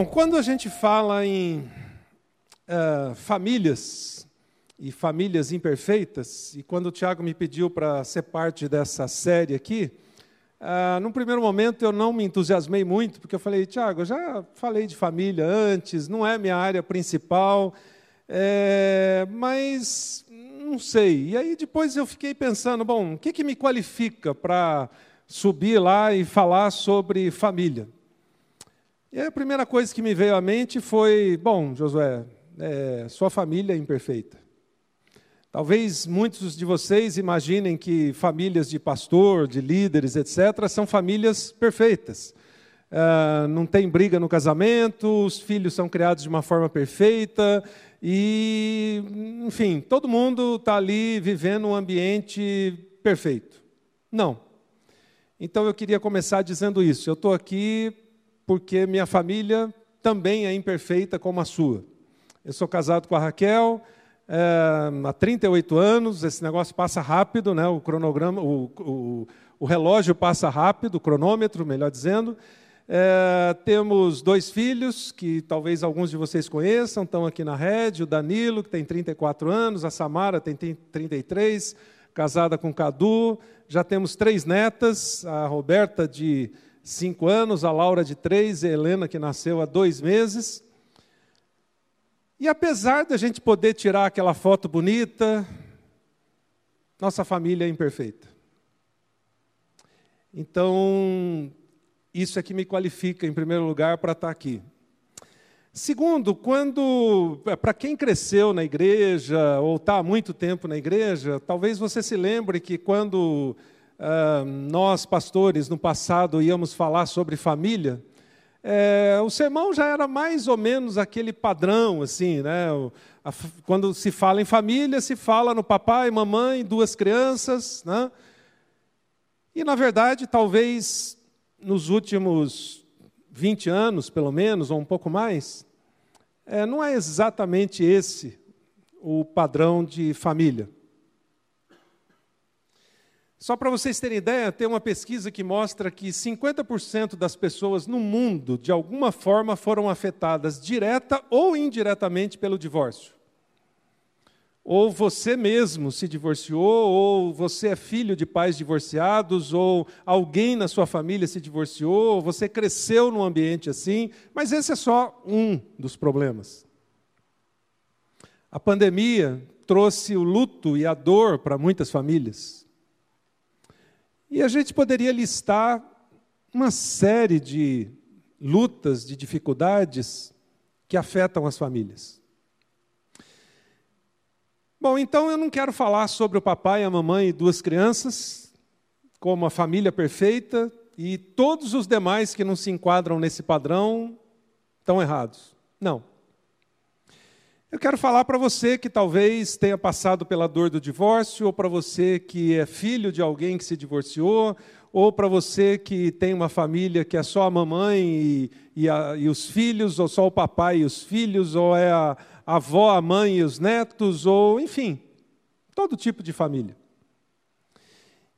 Bom, quando a gente fala em uh, famílias e famílias imperfeitas, e quando o Tiago me pediu para ser parte dessa série aqui, uh, num primeiro momento eu não me entusiasmei muito, porque eu falei, Tiago, eu já falei de família antes, não é minha área principal, é, mas não sei. E aí depois eu fiquei pensando, bom, o que, que me qualifica para subir lá e falar sobre família? E a primeira coisa que me veio à mente foi: bom, Josué, é, sua família é imperfeita. Talvez muitos de vocês imaginem que famílias de pastor, de líderes, etc., são famílias perfeitas. Uh, não tem briga no casamento, os filhos são criados de uma forma perfeita, e, enfim, todo mundo está ali vivendo um ambiente perfeito. Não. Então eu queria começar dizendo isso. Eu estou aqui porque minha família também é imperfeita como a sua. Eu sou casado com a Raquel é, há 38 anos, esse negócio passa rápido, né? o cronograma, o, o, o relógio passa rápido, o cronômetro, melhor dizendo. É, temos dois filhos, que talvez alguns de vocês conheçam, estão aqui na rede, o Danilo, que tem 34 anos, a Samara tem 33, casada com o Cadu. Já temos três netas, a Roberta de cinco anos, a Laura de três, a Helena que nasceu há dois meses. E apesar da gente poder tirar aquela foto bonita, nossa família é imperfeita. Então, isso é que me qualifica, em primeiro lugar, para estar aqui. Segundo, quando é, para quem cresceu na igreja ou está há muito tempo na igreja, talvez você se lembre que quando uh, nós, pastores, no passado íamos falar sobre família, é, o sermão já era mais ou menos aquele padrão, assim, né? O, a, quando se fala em família, se fala no papai, mamãe, duas crianças, né? E, na verdade, talvez nos últimos 20 anos, pelo menos, ou um pouco mais, é, não é exatamente esse o padrão de família. Só para vocês terem ideia, tem uma pesquisa que mostra que 50% das pessoas no mundo, de alguma forma, foram afetadas direta ou indiretamente pelo divórcio. Ou você mesmo se divorciou, ou você é filho de pais divorciados, ou alguém na sua família se divorciou, ou você cresceu num ambiente assim, mas esse é só um dos problemas. A pandemia trouxe o luto e a dor para muitas famílias. E a gente poderia listar uma série de lutas, de dificuldades que afetam as famílias. Bom, então eu não quero falar sobre o papai, a mamãe e duas crianças, como a família perfeita, e todos os demais que não se enquadram nesse padrão estão errados. Não. Eu quero falar para você que talvez tenha passado pela dor do divórcio, ou para você que é filho de alguém que se divorciou, ou para você que tem uma família que é só a mamãe e, e, a, e, os filhos, ou só o papai e os filhos, ou é a, a avó, a mãe e os netos, ou enfim, todo tipo de família.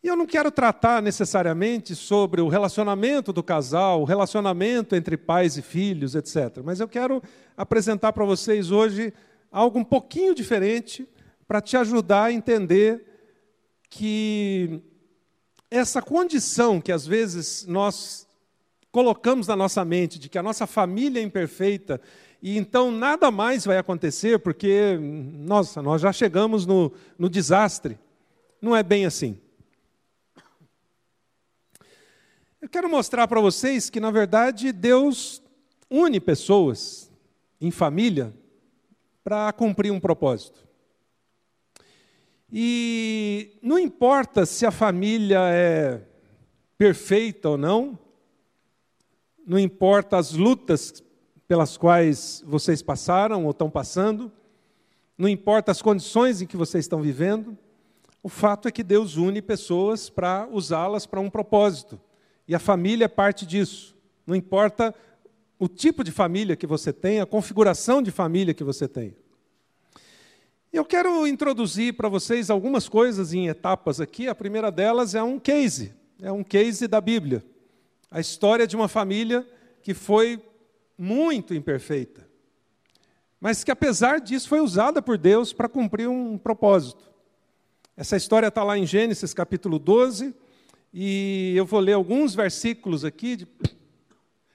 E eu não quero tratar necessariamente sobre o relacionamento do casal, o relacionamento entre pais e filhos, etc. Mas eu quero apresentar para vocês hoje algo um pouquinho diferente para te ajudar a entender que essa condição que às vezes nós colocamos na nossa mente de que a nossa família é imperfeita e então nada mais vai acontecer porque, nossa, nós já chegamos no, no desastre. Não é bem assim. Eu quero mostrar para vocês que, na verdade, Deus une pessoas em família para cumprir um propósito. E não importa se a família é perfeita ou não, não importa as lutas pelas quais vocês passaram ou estão passando, não importa as condições em que vocês estão vivendo, o fato é que Deus une pessoas para usá-las para um propósito. E a família é parte disso. Não importa o tipo de família que você tem, a configuração de família que você tem. Eu quero introduzir para vocês algumas coisas em etapas aqui. A primeira delas é um case, é um case da Bíblia. A história de uma família que foi muito imperfeita, mas que apesar disso foi usada por Deus para cumprir um propósito. Essa história está lá em Gênesis capítulo 12, e eu vou ler alguns versículos aqui. De...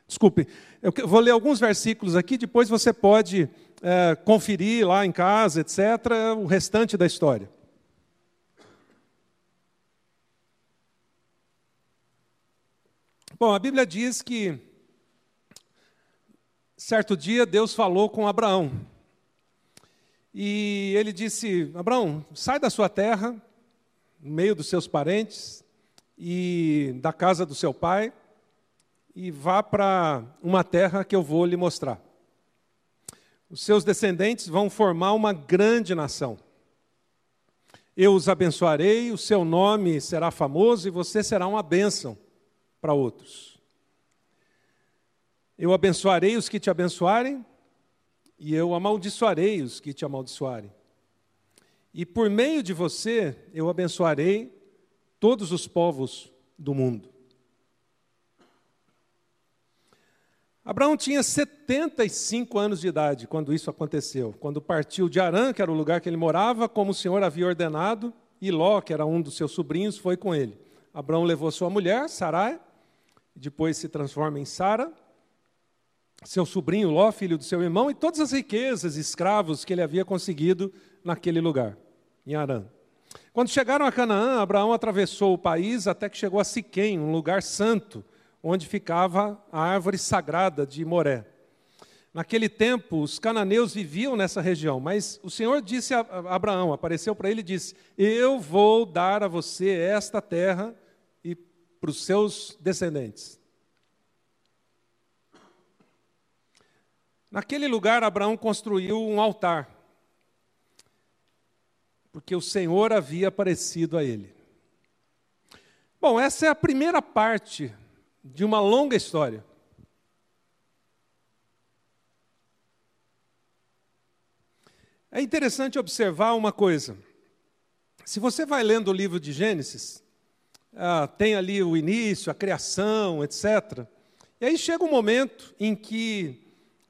Desculpe, eu vou ler alguns versículos aqui, depois você pode é, conferir lá em casa, etc., o restante da história. Bom, a Bíblia diz que certo dia Deus falou com Abraão. E ele disse: Abraão, sai da sua terra, no meio dos seus parentes e da casa do seu pai, e vá para uma terra que eu vou lhe mostrar. Os seus descendentes vão formar uma grande nação. Eu os abençoarei, o seu nome será famoso e você será uma bênção para outros. Eu abençoarei os que te abençoarem, e eu amaldiçoarei os que te amaldiçoarem. E por meio de você eu abençoarei todos os povos do mundo. Abraão tinha 75 anos de idade quando isso aconteceu, quando partiu de Arã, que era o lugar que ele morava, como o Senhor havia ordenado, e Ló, que era um dos seus sobrinhos, foi com ele. Abraão levou sua mulher, Sarai, depois se transforma em Sara, seu sobrinho Ló, filho do seu irmão, e todas as riquezas, escravos que ele havia conseguido naquele lugar, em Arã. Quando chegaram a Canaã, Abraão atravessou o país até que chegou a Siquém, um lugar santo, onde ficava a árvore sagrada de Moré. Naquele tempo, os cananeus viviam nessa região, mas o Senhor disse a Abraão, apareceu para ele e disse: Eu vou dar a você esta terra e para os seus descendentes. Naquele lugar, Abraão construiu um altar, porque o Senhor havia aparecido a ele. Bom, essa é a primeira parte de uma longa história. É interessante observar uma coisa. Se você vai lendo o livro de Gênesis, ah, tem ali o início, a criação, etc. E aí chega um momento em que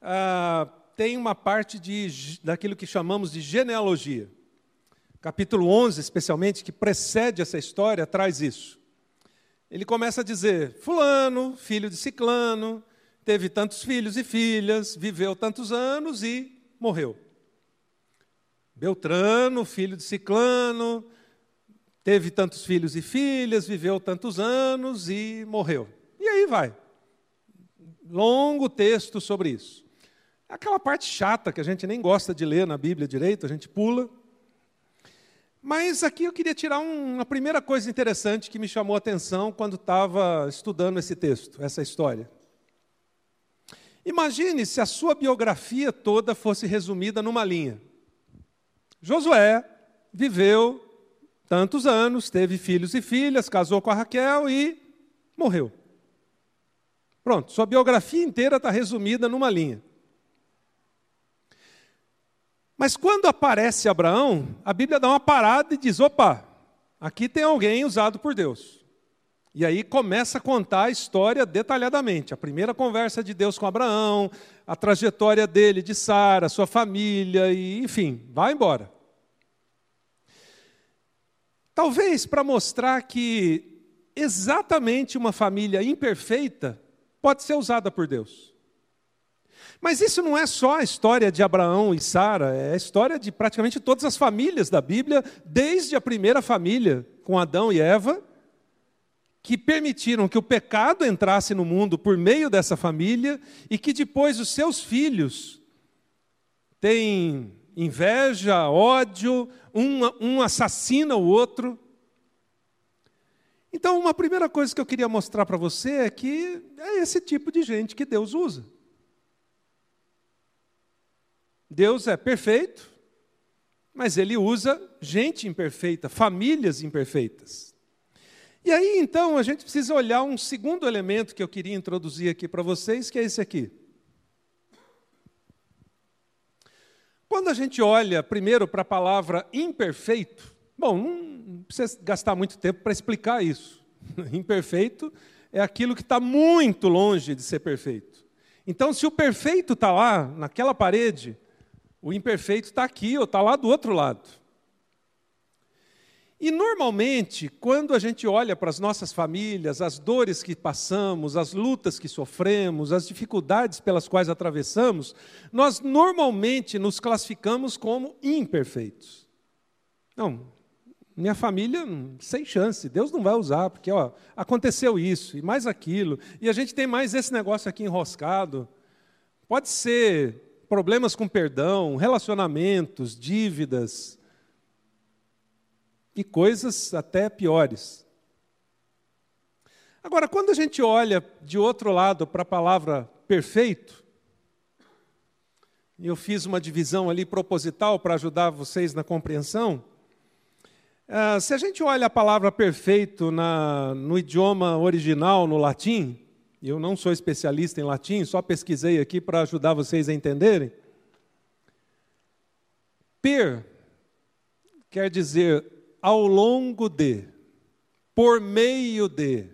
ah, tem uma parte de, daquilo que chamamos de genealogia capítulo 11, especialmente, que precede essa história, traz isso. Ele começa a dizer: Fulano, filho de Ciclano, teve tantos filhos e filhas, viveu tantos anos e morreu. Beltrano, filho de Ciclano, teve tantos filhos e filhas, viveu tantos anos e morreu. E aí vai. Longo texto sobre isso. Aquela parte chata que a gente nem gosta de ler na Bíblia direito, a gente pula. Mas aqui eu queria tirar uma primeira coisa interessante que me chamou a atenção quando estava estudando esse texto, essa história. Imagine se a sua biografia toda fosse resumida numa linha. Josué viveu tantos anos, teve filhos e filhas, casou com a Raquel e morreu. Pronto, sua biografia inteira está resumida numa linha. Mas quando aparece Abraão, a Bíblia dá uma parada e diz: opa, aqui tem alguém usado por Deus. E aí começa a contar a história detalhadamente. A primeira conversa de Deus com Abraão, a trajetória dele, de Sara, sua família, e enfim, vai embora. Talvez para mostrar que exatamente uma família imperfeita pode ser usada por Deus. Mas isso não é só a história de Abraão e Sara, é a história de praticamente todas as famílias da Bíblia, desde a primeira família com Adão e Eva, que permitiram que o pecado entrasse no mundo por meio dessa família e que depois os seus filhos têm inveja, ódio, um, um assassina o outro. Então, uma primeira coisa que eu queria mostrar para você é que é esse tipo de gente que Deus usa. Deus é perfeito, mas ele usa gente imperfeita, famílias imperfeitas. E aí, então, a gente precisa olhar um segundo elemento que eu queria introduzir aqui para vocês, que é esse aqui. Quando a gente olha primeiro para a palavra imperfeito, bom, não precisa gastar muito tempo para explicar isso. Imperfeito é aquilo que está muito longe de ser perfeito. Então, se o perfeito está lá, naquela parede, o imperfeito está aqui ou está lá do outro lado. E normalmente, quando a gente olha para as nossas famílias, as dores que passamos, as lutas que sofremos, as dificuldades pelas quais atravessamos, nós normalmente nos classificamos como imperfeitos. Não, minha família, sem chance, Deus não vai usar, porque ó, aconteceu isso e mais aquilo, e a gente tem mais esse negócio aqui enroscado. Pode ser problemas com perdão, relacionamentos, dívidas, e coisas até piores. Agora, quando a gente olha de outro lado para a palavra perfeito, eu fiz uma divisão ali proposital para ajudar vocês na compreensão. Uh, se a gente olha a palavra perfeito na, no idioma original, no latim, eu não sou especialista em latim, só pesquisei aqui para ajudar vocês a entenderem. Per quer dizer ao longo de, por meio de,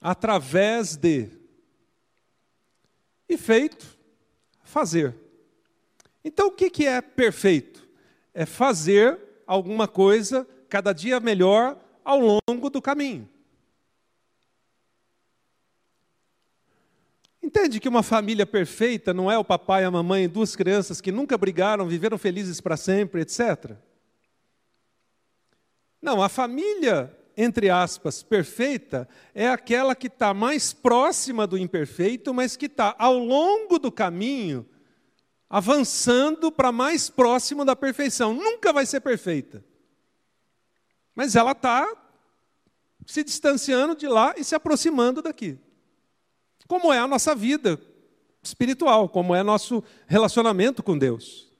através de, e feito, fazer. Então, o que é perfeito? É fazer alguma coisa cada dia melhor ao longo do caminho. Entende que uma família perfeita não é o papai, a mamãe e duas crianças que nunca brigaram, viveram felizes para sempre, etc. Não, a família, entre aspas, perfeita, é aquela que está mais próxima do imperfeito, mas que está ao longo do caminho avançando para mais próximo da perfeição. Nunca vai ser perfeita. Mas ela está se distanciando de lá e se aproximando daqui. Como é a nossa vida espiritual, como é nosso relacionamento com Deus.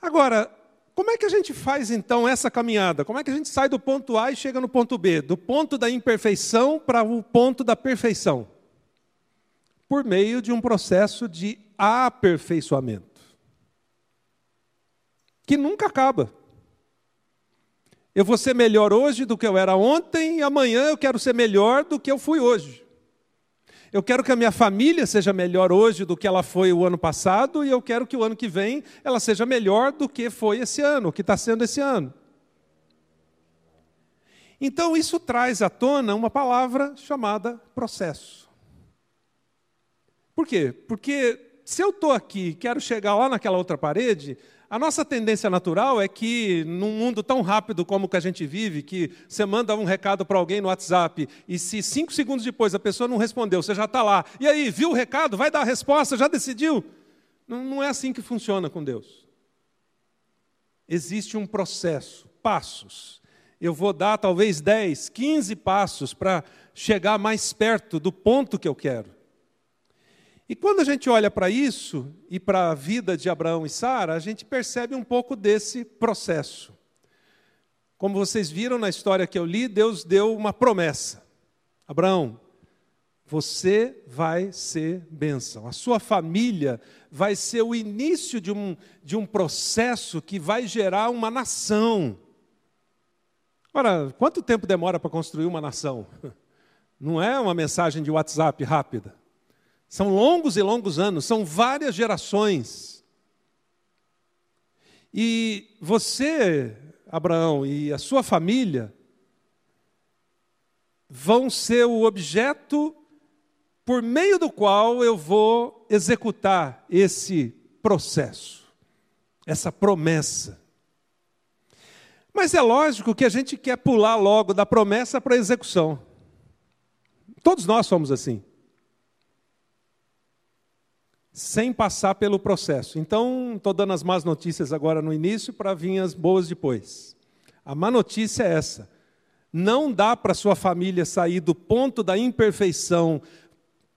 Agora, como é que a gente faz então essa caminhada? Como é que a gente sai do ponto A e chega no ponto B? Do ponto da imperfeição para o ponto da perfeição? Por meio de um processo de aperfeiçoamento que nunca acaba. Eu vou ser melhor hoje do que eu era ontem, e amanhã eu quero ser melhor do que eu fui hoje. Eu quero que a minha família seja melhor hoje do que ela foi o ano passado, e eu quero que o ano que vem ela seja melhor do que foi esse ano, que está sendo esse ano. Então, isso traz à tona uma palavra chamada processo. Por quê? Porque se eu estou aqui e quero chegar lá naquela outra parede, a nossa tendência natural é que, num mundo tão rápido como o que a gente vive, que você manda um recado para alguém no WhatsApp e se cinco segundos depois a pessoa não respondeu, você já está lá. E aí, viu o recado? Vai dar a resposta? Já decidiu? Não, não é assim que funciona com Deus. Existe um processo, passos. Eu vou dar talvez 10, 15 passos para chegar mais perto do ponto que eu quero. E quando a gente olha para isso e para a vida de Abraão e Sara, a gente percebe um pouco desse processo. Como vocês viram na história que eu li, Deus deu uma promessa: Abraão, você vai ser bênção, a sua família vai ser o início de um, de um processo que vai gerar uma nação. Ora, quanto tempo demora para construir uma nação? Não é uma mensagem de WhatsApp rápida. São longos e longos anos, são várias gerações. E você, Abraão, e a sua família vão ser o objeto por meio do qual eu vou executar esse processo, essa promessa. Mas é lógico que a gente quer pular logo da promessa para a execução. Todos nós somos assim sem passar pelo processo. Então, estou dando as más notícias agora no início para vir as boas depois. A má notícia é essa. Não dá para sua família sair do ponto da imperfeição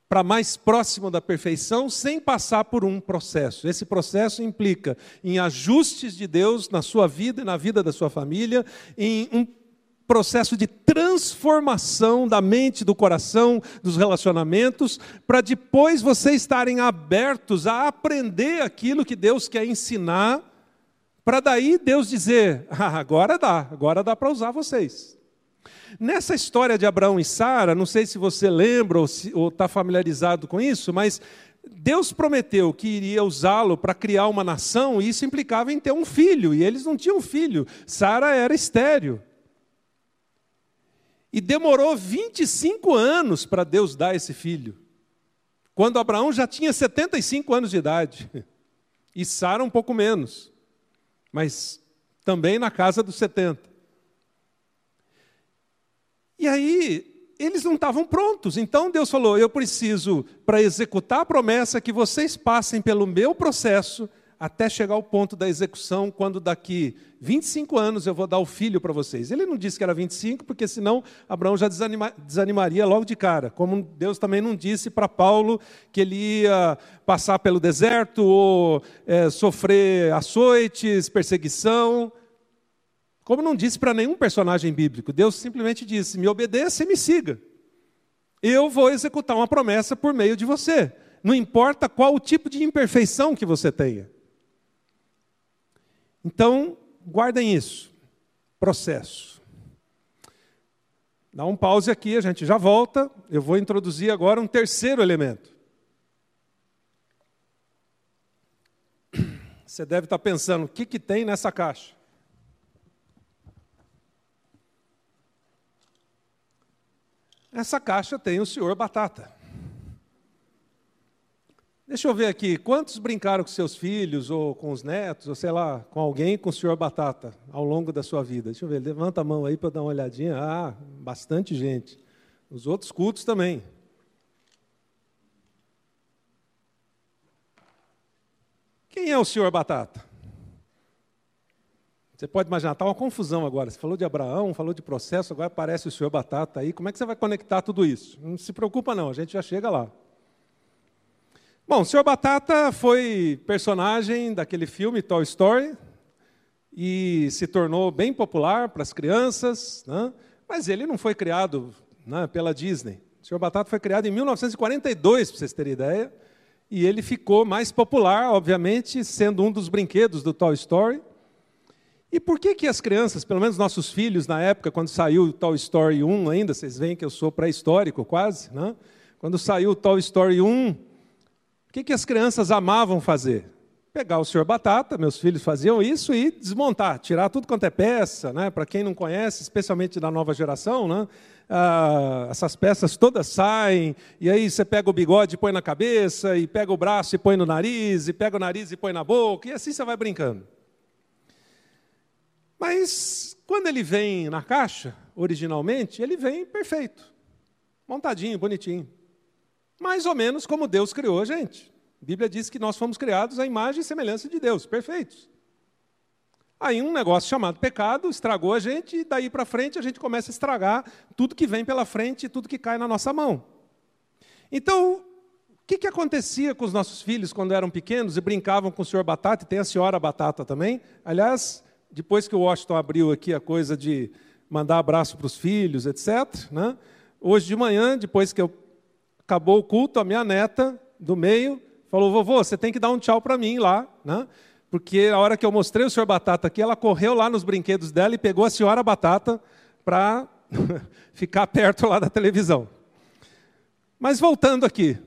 para mais próximo da perfeição sem passar por um processo. Esse processo implica em ajustes de Deus na sua vida e na vida da sua família, em um processo de transformação da mente, do coração, dos relacionamentos, para depois vocês estarem abertos a aprender aquilo que Deus quer ensinar, para daí Deus dizer: ah, agora dá, agora dá para usar vocês. Nessa história de Abraão e Sara, não sei se você lembra ou está familiarizado com isso, mas Deus prometeu que iria usá-lo para criar uma nação, e isso implicava em ter um filho, e eles não tinham filho. Sara era estéreo. E demorou 25 anos para Deus dar esse filho. Quando Abraão já tinha 75 anos de idade. E Sara um pouco menos. Mas também na casa dos 70. E aí, eles não estavam prontos. Então Deus falou: Eu preciso, para executar a promessa, que vocês passem pelo meu processo até chegar ao ponto da execução, quando daqui 25 anos eu vou dar o filho para vocês. Ele não disse que era 25, porque senão Abraão já desanima, desanimaria logo de cara. Como Deus também não disse para Paulo que ele ia passar pelo deserto ou é, sofrer açoites, perseguição. Como não disse para nenhum personagem bíblico, Deus simplesmente disse: me obedeça e me siga. Eu vou executar uma promessa por meio de você. Não importa qual o tipo de imperfeição que você tenha. Então, guardem isso. Processo. Dá um pause aqui, a gente já volta. Eu vou introduzir agora um terceiro elemento. Você deve estar pensando, o que, que tem nessa caixa? Essa caixa tem o senhor Batata. Deixa eu ver aqui, quantos brincaram com seus filhos, ou com os netos, ou sei lá, com alguém com o senhor Batata ao longo da sua vida? Deixa eu ver, levanta a mão aí para dar uma olhadinha. Ah, bastante gente. Os outros cultos também. Quem é o senhor Batata? Você pode imaginar, está uma confusão agora. Você falou de Abraão, falou de processo, agora aparece o senhor Batata aí. Como é que você vai conectar tudo isso? Não se preocupa, não, a gente já chega lá. Bom, o senhor Batata foi personagem daquele filme Toy Story e se tornou bem popular para as crianças, né? mas ele não foi criado né, pela Disney. O senhor Batata foi criado em 1942, para vocês terem ideia, e ele ficou mais popular, obviamente, sendo um dos brinquedos do Toy Story. E por que, que as crianças, pelo menos nossos filhos, na época, quando saiu o Toy Story 1 ainda, vocês veem que eu sou pré-histórico quase, né? quando saiu o Toy Story 1, o que, que as crianças amavam fazer? Pegar o Senhor Batata, meus filhos faziam isso, e desmontar, tirar tudo quanto é peça. Né? Para quem não conhece, especialmente da nova geração, né? Ah, essas peças todas saem, e aí você pega o bigode e põe na cabeça, e pega o braço e põe no nariz, e pega o nariz e põe na boca, e assim você vai brincando. Mas quando ele vem na caixa, originalmente, ele vem perfeito, montadinho, bonitinho. Mais ou menos como Deus criou a gente. A Bíblia diz que nós fomos criados à imagem e semelhança de Deus, perfeitos. Aí um negócio chamado pecado estragou a gente, e daí para frente a gente começa a estragar tudo que vem pela frente, tudo que cai na nossa mão. Então, o que, que acontecia com os nossos filhos quando eram pequenos e brincavam com o senhor Batata, e tem a senhora Batata também? Aliás, depois que o Washington abriu aqui a coisa de mandar abraço para os filhos, etc., né? hoje de manhã, depois que eu, acabou o culto, a minha neta do meio falou: vovô, você tem que dar um tchau para mim lá, né? porque a hora que eu mostrei o senhor Batata aqui, ela correu lá nos brinquedos dela e pegou a senhora Batata para ficar perto lá da televisão. Mas voltando aqui,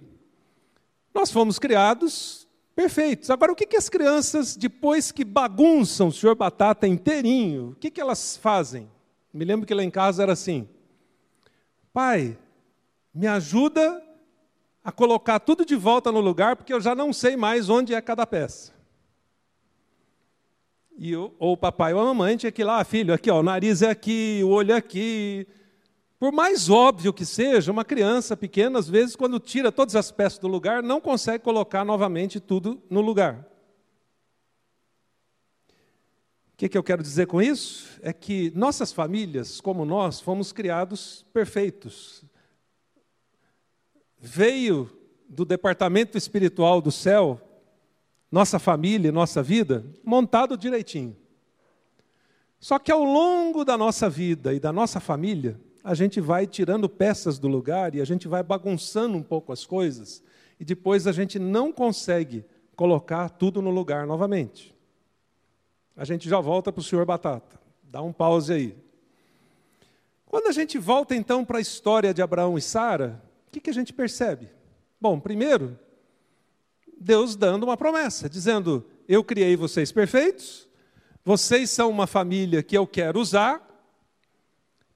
nós fomos criados perfeitos. Agora, o que, que as crianças, depois que bagunçam o senhor Batata inteirinho, o que, que elas fazem? Me lembro que lá em casa era assim: Pai, me ajuda a colocar tudo de volta no lugar, porque eu já não sei mais onde é cada peça. E eu, ou o papai ou a mamãe tinha que ir lá, ah, filho, aqui, ó, o nariz é aqui, o olho é aqui, por mais óbvio que seja, uma criança pequena, às vezes, quando tira todas as peças do lugar, não consegue colocar novamente tudo no lugar. O que, que eu quero dizer com isso? É que nossas famílias, como nós, fomos criados perfeitos. Veio do departamento espiritual do céu, nossa família, nossa vida, montado direitinho. Só que ao longo da nossa vida e da nossa família, a gente vai tirando peças do lugar e a gente vai bagunçando um pouco as coisas, e depois a gente não consegue colocar tudo no lugar novamente. A gente já volta para o senhor Batata. Dá um pause aí. Quando a gente volta então para a história de Abraão e Sara, o que, que a gente percebe? Bom, primeiro, Deus dando uma promessa, dizendo: Eu criei vocês perfeitos, vocês são uma família que eu quero usar,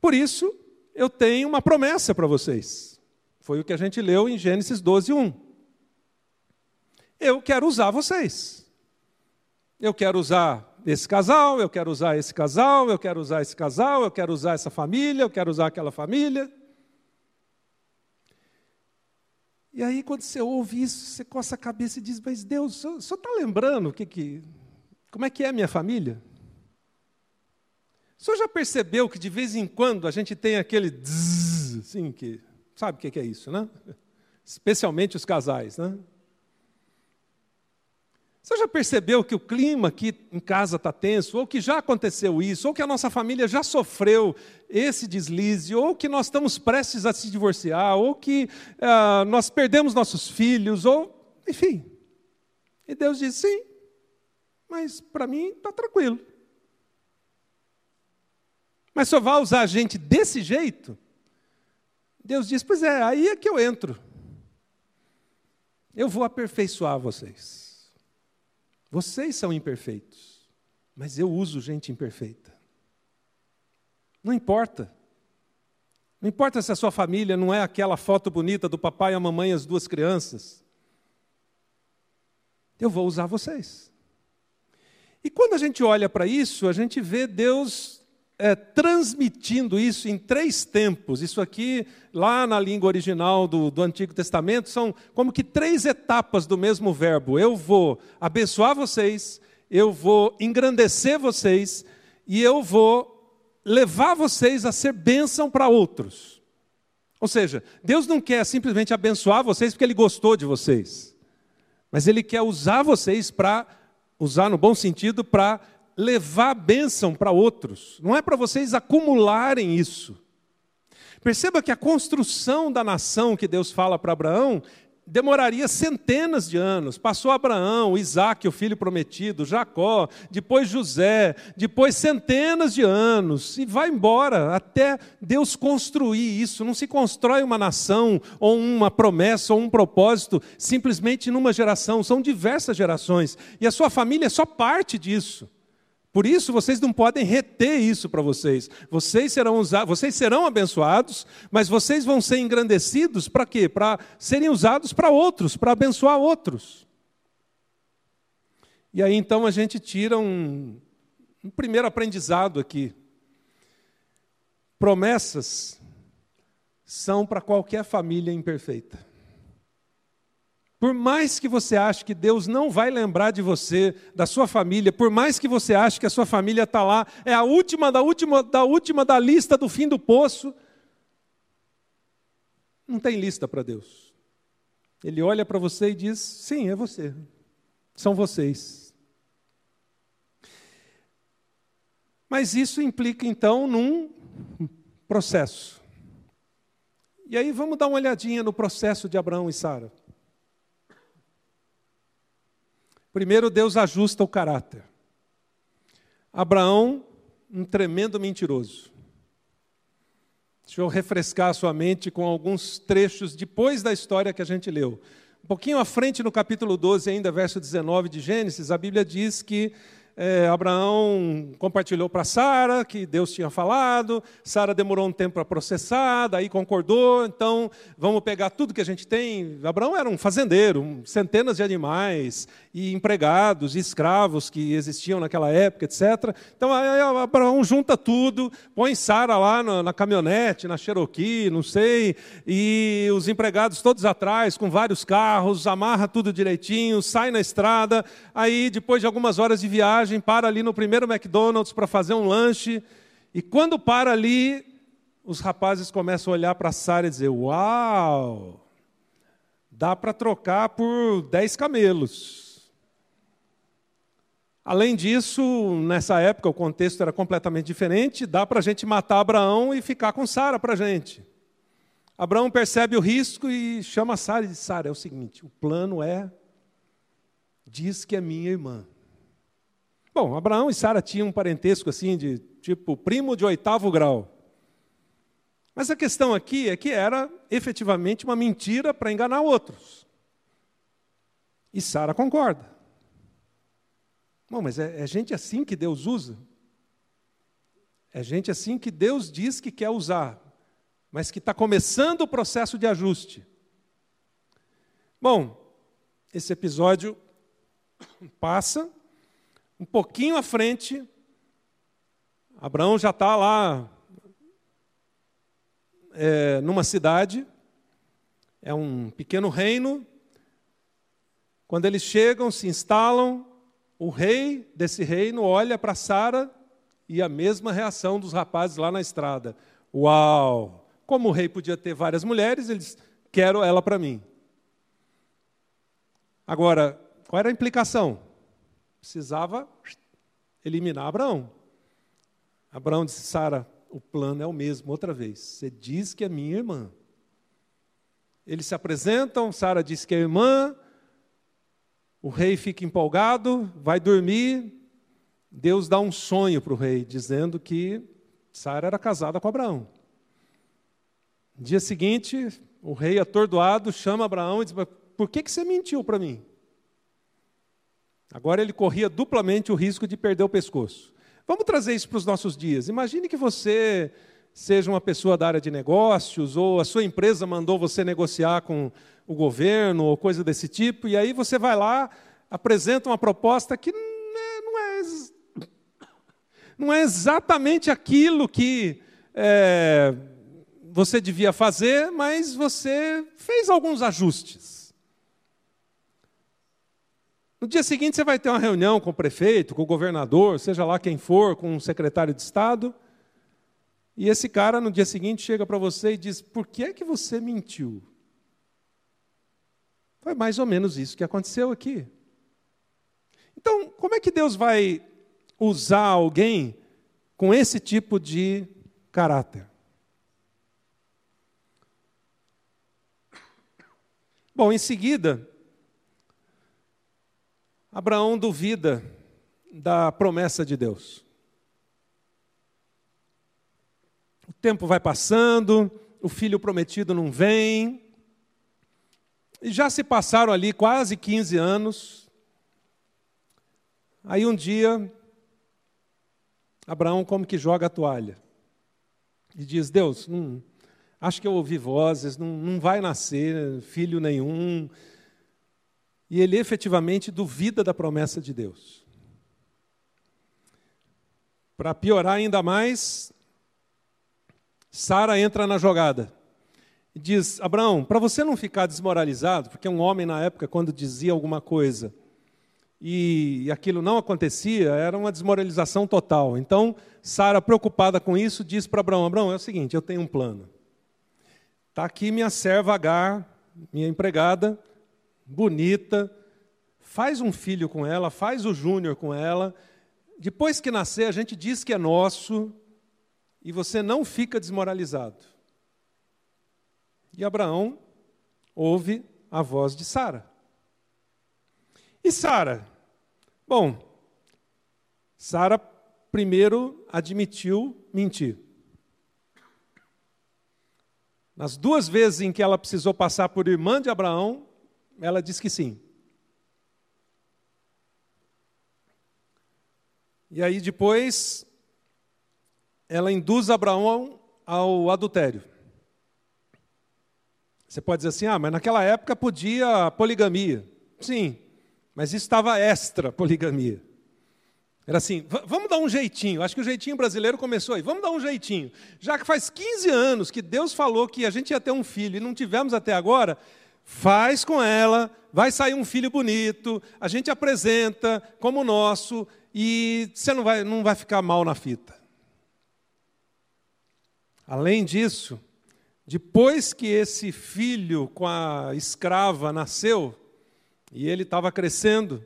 por isso eu tenho uma promessa para vocês. Foi o que a gente leu em Gênesis 12, 1. Eu quero usar vocês. Eu quero usar esse casal, eu quero usar esse casal, eu quero usar esse casal, eu quero usar essa família, eu quero usar aquela família. E aí, quando você ouve isso, você coça a cabeça e diz: Mas Deus, o senhor está lembrando o que, que, como é que é a minha família? O senhor já percebeu que de vez em quando a gente tem aquele zzz, assim, que sabe o que é isso, né? Especialmente os casais, né? Você já percebeu que o clima aqui em casa está tenso, ou que já aconteceu isso, ou que a nossa família já sofreu esse deslize, ou que nós estamos prestes a se divorciar, ou que uh, nós perdemos nossos filhos, ou enfim. E Deus diz: sim, mas para mim está tranquilo. Mas só vai usar a gente desse jeito? Deus diz: pois é, aí é que eu entro. Eu vou aperfeiçoar vocês. Vocês são imperfeitos, mas eu uso gente imperfeita. Não importa. Não importa se a sua família não é aquela foto bonita do papai, a mamãe e as duas crianças. Eu vou usar vocês. E quando a gente olha para isso, a gente vê Deus é, transmitindo isso em três tempos. Isso aqui, lá na língua original do, do Antigo Testamento, são como que três etapas do mesmo verbo. Eu vou abençoar vocês, eu vou engrandecer vocês e eu vou levar vocês a ser bênção para outros. Ou seja, Deus não quer simplesmente abençoar vocês porque Ele gostou de vocês, mas Ele quer usar vocês para, usar no bom sentido, para levar bênção para outros, não é para vocês acumularem isso. Perceba que a construção da nação que Deus fala para Abraão demoraria centenas de anos. Passou Abraão, Isaac, o filho prometido, Jacó, depois José, depois centenas de anos, e vai embora até Deus construir isso. Não se constrói uma nação, ou uma promessa, ou um propósito, simplesmente numa geração, são diversas gerações, e a sua família é só parte disso. Por isso vocês não podem reter isso para vocês. Vocês serão usados, vocês serão abençoados, mas vocês vão ser engrandecidos para quê? Para serem usados para outros, para abençoar outros. E aí então a gente tira um, um primeiro aprendizado aqui. Promessas são para qualquer família imperfeita. Por mais que você ache que Deus não vai lembrar de você, da sua família, por mais que você ache que a sua família está lá, é a última da última da última da lista do fim do poço, não tem lista para Deus. Ele olha para você e diz: sim, é você, são vocês. Mas isso implica então num processo. E aí vamos dar uma olhadinha no processo de Abraão e Sara. Primeiro, Deus ajusta o caráter. Abraão, um tremendo mentiroso. Deixa eu refrescar a sua mente com alguns trechos depois da história que a gente leu. Um pouquinho à frente, no capítulo 12, ainda, verso 19 de Gênesis, a Bíblia diz que é, Abraão compartilhou para Sara que Deus tinha falado, Sara demorou um tempo para processar, daí concordou, então vamos pegar tudo que a gente tem. Abraão era um fazendeiro, centenas de animais, e empregados, e escravos que existiam naquela época, etc. Então Abraão junta tudo, põe Sara lá na, na caminhonete, na Cherokee, não sei, e os empregados todos atrás, com vários carros, amarra tudo direitinho, sai na estrada, aí depois de algumas horas de viagem, viagem, para ali no primeiro McDonald's para fazer um lanche. E quando para ali, os rapazes começam a olhar para Sara e dizer: Uau, dá para trocar por 10 camelos. Além disso, nessa época o contexto era completamente diferente, dá para a gente matar Abraão e ficar com Sara para a gente. Abraão percebe o risco e chama Sara e diz: Sara, é o seguinte, o plano é, diz que é minha irmã. Bom, Abraão e Sara tinham um parentesco assim de tipo primo de oitavo grau. Mas a questão aqui é que era efetivamente uma mentira para enganar outros. E Sara concorda. Bom, mas é, é gente assim que Deus usa? É gente assim que Deus diz que quer usar, mas que está começando o processo de ajuste. Bom, esse episódio passa, um pouquinho à frente, Abraão já está lá é, numa cidade, é um pequeno reino. Quando eles chegam, se instalam, o rei desse reino olha para Sara e a mesma reação dos rapazes lá na estrada. Uau! Como o rei podia ter várias mulheres, eles quero ela para mim. Agora, qual era a implicação? Precisava eliminar Abraão. Abraão disse: Sara, o plano é o mesmo outra vez. Você diz que é minha irmã. Eles se apresentam, Sara diz que é irmã, o rei fica empolgado, vai dormir, Deus dá um sonho para o rei, dizendo que Sara era casada com Abraão. No dia seguinte, o rei atordoado chama Abraão e diz: Por que, que você mentiu para mim? Agora ele corria duplamente o risco de perder o pescoço. Vamos trazer isso para os nossos dias. Imagine que você seja uma pessoa da área de negócios, ou a sua empresa mandou você negociar com o governo, ou coisa desse tipo, e aí você vai lá, apresenta uma proposta que não é não é exatamente aquilo que é, você devia fazer, mas você fez alguns ajustes. No dia seguinte, você vai ter uma reunião com o prefeito, com o governador, seja lá quem for, com o secretário de Estado. E esse cara, no dia seguinte, chega para você e diz: Por que é que você mentiu? Foi mais ou menos isso que aconteceu aqui. Então, como é que Deus vai usar alguém com esse tipo de caráter. Bom, em seguida, Abraão duvida da promessa de Deus. O tempo vai passando, o filho prometido não vem, e já se passaram ali quase 15 anos. Aí um dia, Abraão como que joga a toalha. E diz: Deus, não, acho que eu ouvi vozes, não, não vai nascer filho nenhum. E ele efetivamente duvida da promessa de Deus. Para piorar ainda mais, Sara entra na jogada e diz: Abraão, para você não ficar desmoralizado, porque um homem na época, quando dizia alguma coisa, e aquilo não acontecia, era uma desmoralização total. Então, Sara, preocupada com isso, diz para Abraão: Abraão, é o seguinte, eu tenho um plano. Está aqui minha serva Agar, minha empregada, bonita, faz um filho com ela, faz o júnior com ela. Depois que nascer, a gente diz que é nosso e você não fica desmoralizado. E Abraão ouve a voz de Sara. E Sara, Bom, Sara primeiro admitiu mentir. Nas duas vezes em que ela precisou passar por irmã de Abraão, ela disse que sim. E aí depois ela induz Abraão ao adultério. Você pode dizer assim: ah, mas naquela época podia poligamia. Sim, mas isso estava extra poligamia. Era assim, vamos dar um jeitinho. Acho que o jeitinho brasileiro começou aí. Vamos dar um jeitinho. Já que faz 15 anos que Deus falou que a gente ia ter um filho e não tivemos até agora, faz com ela, vai sair um filho bonito, a gente apresenta como nosso e você não vai, não vai ficar mal na fita. Além disso, depois que esse filho com a escrava nasceu, e ele estava crescendo.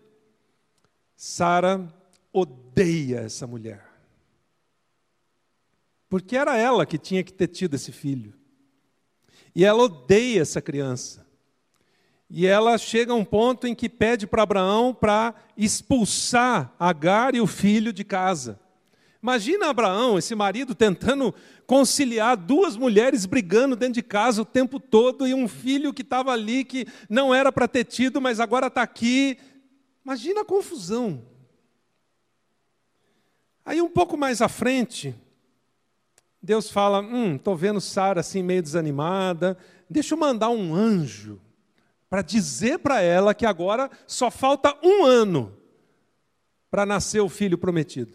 Sara odeia essa mulher. Porque era ela que tinha que ter tido esse filho. E ela odeia essa criança. E ela chega a um ponto em que pede para Abraão para expulsar Agar e o filho de casa. Imagina Abraão, esse marido, tentando conciliar duas mulheres brigando dentro de casa o tempo todo e um filho que estava ali que não era para ter tido, mas agora está aqui. Imagina a confusão. Aí um pouco mais à frente, Deus fala: Hum, estou vendo Sara assim meio desanimada, deixa eu mandar um anjo para dizer para ela que agora só falta um ano para nascer o filho prometido.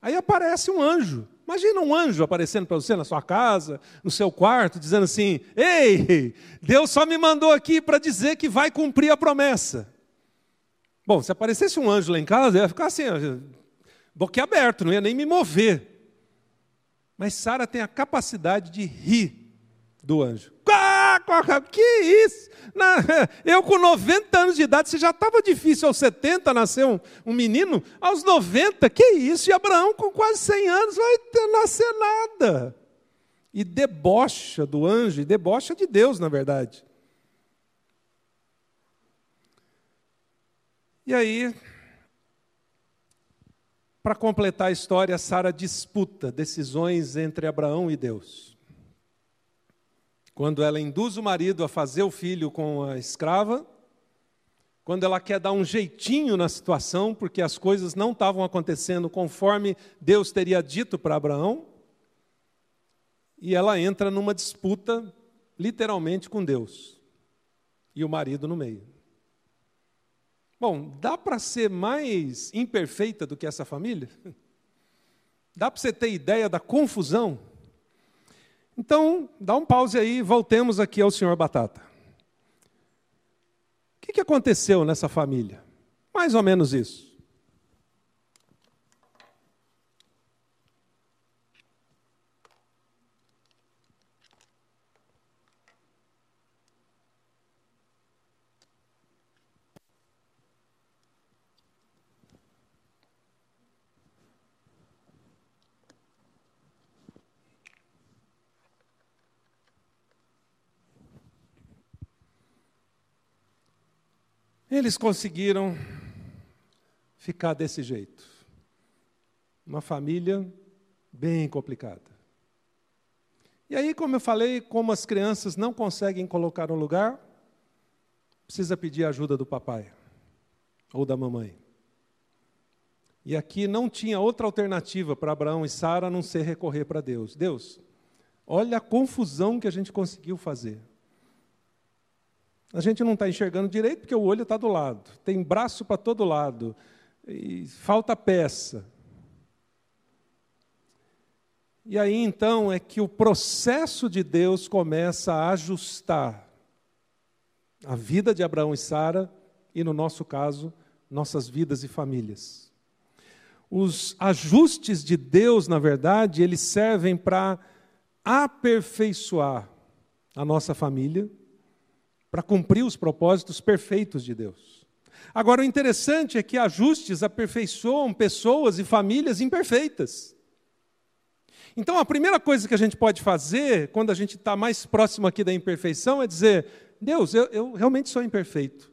Aí aparece um anjo. Imagina um anjo aparecendo para você na sua casa, no seu quarto, dizendo assim: Ei, Deus só me mandou aqui para dizer que vai cumprir a promessa. Bom, se aparecesse um anjo lá em casa, eu ia ficar assim, boquiaberto, não ia nem me mover. Mas Sara tem a capacidade de rir do anjo. Que isso? Eu com 90 anos de idade, você já estava difícil aos 70 nascer um, um, menino? Aos 90, que isso? E Abraão com quase 100 anos vai ter, nascer nada. E debocha do anjo, e debocha de Deus, na verdade. E aí, para completar a história, Sara disputa decisões entre Abraão e Deus quando ela induz o marido a fazer o filho com a escrava, quando ela quer dar um jeitinho na situação, porque as coisas não estavam acontecendo conforme Deus teria dito para Abraão, e ela entra numa disputa, literalmente, com Deus, e o marido no meio. Bom, dá para ser mais imperfeita do que essa família? Dá para você ter ideia da confusão? Então, dá um pause aí voltemos aqui ao senhor Batata. O que aconteceu nessa família? Mais ou menos isso. Eles conseguiram ficar desse jeito. Uma família bem complicada. E aí, como eu falei, como as crianças não conseguem colocar um lugar, precisa pedir ajuda do papai ou da mamãe. E aqui não tinha outra alternativa para Abraão e Sara a não ser recorrer para Deus. Deus, olha a confusão que a gente conseguiu fazer. A gente não está enxergando direito porque o olho está do lado, tem braço para todo lado, e falta peça. E aí então é que o processo de Deus começa a ajustar a vida de Abraão e Sara, e no nosso caso, nossas vidas e famílias. Os ajustes de Deus, na verdade, eles servem para aperfeiçoar a nossa família, para cumprir os propósitos perfeitos de Deus. Agora, o interessante é que ajustes aperfeiçoam pessoas e famílias imperfeitas. Então, a primeira coisa que a gente pode fazer, quando a gente está mais próximo aqui da imperfeição, é dizer: Deus, eu, eu realmente sou imperfeito.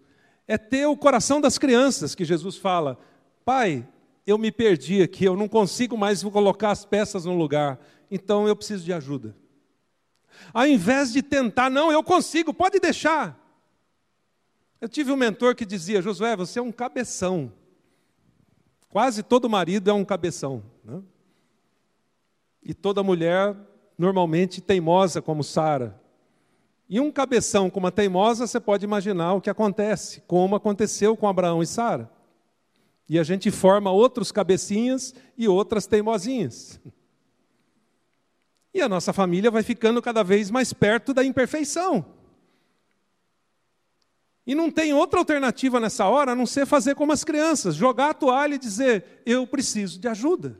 É ter o coração das crianças, que Jesus fala: Pai, eu me perdi aqui, eu não consigo mais colocar as peças no lugar, então eu preciso de ajuda. Ao invés de tentar, não, eu consigo, pode deixar. Eu tive um mentor que dizia: Josué, você é um cabeção. Quase todo marido é um cabeção. Né? E toda mulher, normalmente, teimosa como Sara. E um cabeção com uma teimosa, você pode imaginar o que acontece, como aconteceu com Abraão e Sara. E a gente forma outros cabecinhas e outras teimosinhas. E a nossa família vai ficando cada vez mais perto da imperfeição. E não tem outra alternativa nessa hora a não ser fazer como as crianças, jogar a toalha e dizer: eu preciso de ajuda.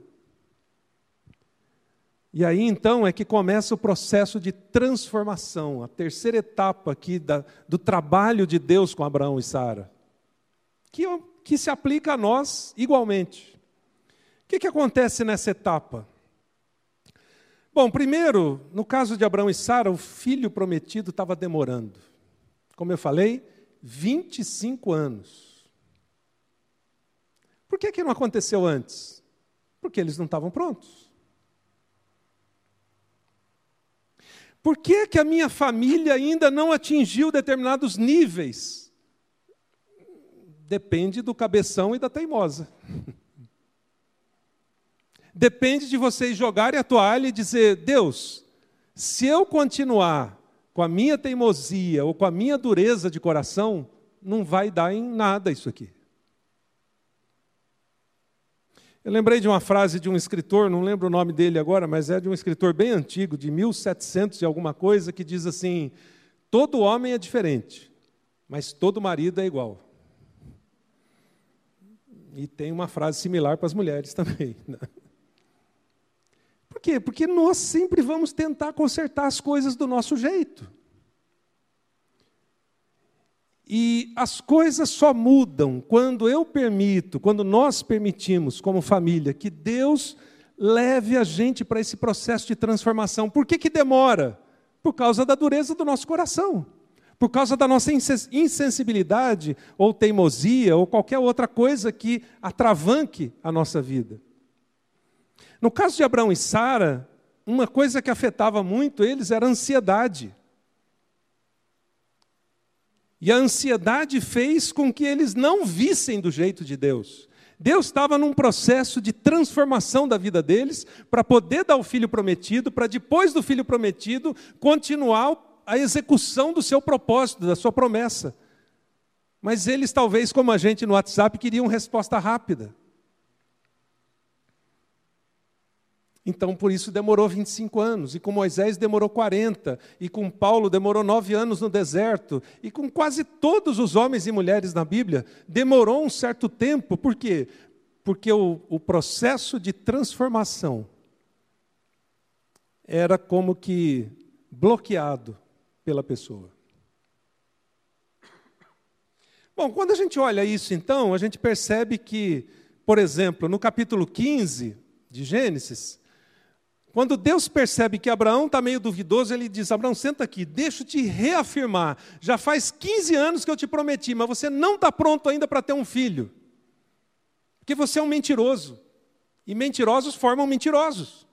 E aí então é que começa o processo de transformação, a terceira etapa aqui da, do trabalho de Deus com Abraão e Sara, que, que se aplica a nós igualmente. O que, que acontece nessa etapa? Bom, primeiro, no caso de Abraão e Sara, o filho prometido estava demorando. Como eu falei, 25 anos. Por que, que não aconteceu antes? Porque eles não estavam prontos. Por que, que a minha família ainda não atingiu determinados níveis? Depende do cabeção e da teimosa. Depende de vocês jogarem a toalha e dizer: Deus, se eu continuar com a minha teimosia ou com a minha dureza de coração, não vai dar em nada isso aqui. Eu lembrei de uma frase de um escritor, não lembro o nome dele agora, mas é de um escritor bem antigo, de 1700 e alguma coisa, que diz assim: todo homem é diferente, mas todo marido é igual. E tem uma frase similar para as mulheres também. Né? Quê? Porque nós sempre vamos tentar consertar as coisas do nosso jeito. E as coisas só mudam quando eu permito, quando nós permitimos, como família, que Deus leve a gente para esse processo de transformação. Por que, que demora? Por causa da dureza do nosso coração, por causa da nossa insensibilidade, ou teimosia, ou qualquer outra coisa que atravanque a nossa vida. No caso de Abraão e Sara, uma coisa que afetava muito eles era a ansiedade. E a ansiedade fez com que eles não vissem do jeito de Deus. Deus estava num processo de transformação da vida deles para poder dar o filho prometido, para depois do filho prometido continuar a execução do seu propósito, da sua promessa. Mas eles, talvez, como a gente no WhatsApp, queriam resposta rápida. Então, por isso demorou 25 anos, e com Moisés demorou 40, e com Paulo demorou nove anos no deserto, e com quase todos os homens e mulheres na Bíblia demorou um certo tempo, por quê? Porque o, o processo de transformação era como que bloqueado pela pessoa. Bom, quando a gente olha isso, então, a gente percebe que, por exemplo, no capítulo 15 de Gênesis, quando Deus percebe que Abraão está meio duvidoso, ele diz: Abraão, senta aqui, deixa eu te reafirmar. Já faz 15 anos que eu te prometi, mas você não está pronto ainda para ter um filho. Porque você é um mentiroso. E mentirosos formam mentirosos.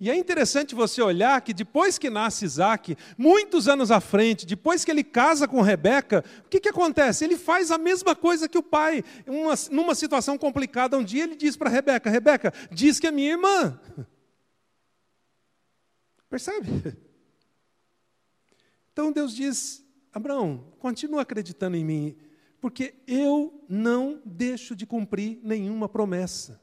E é interessante você olhar que depois que nasce Isaac, muitos anos à frente, depois que ele casa com Rebeca, o que, que acontece? Ele faz a mesma coisa que o pai. Uma, numa situação complicada, um dia ele diz para Rebeca: Rebeca, diz que é minha irmã. Percebe? Então Deus diz: Abraão, continua acreditando em mim, porque eu não deixo de cumprir nenhuma promessa.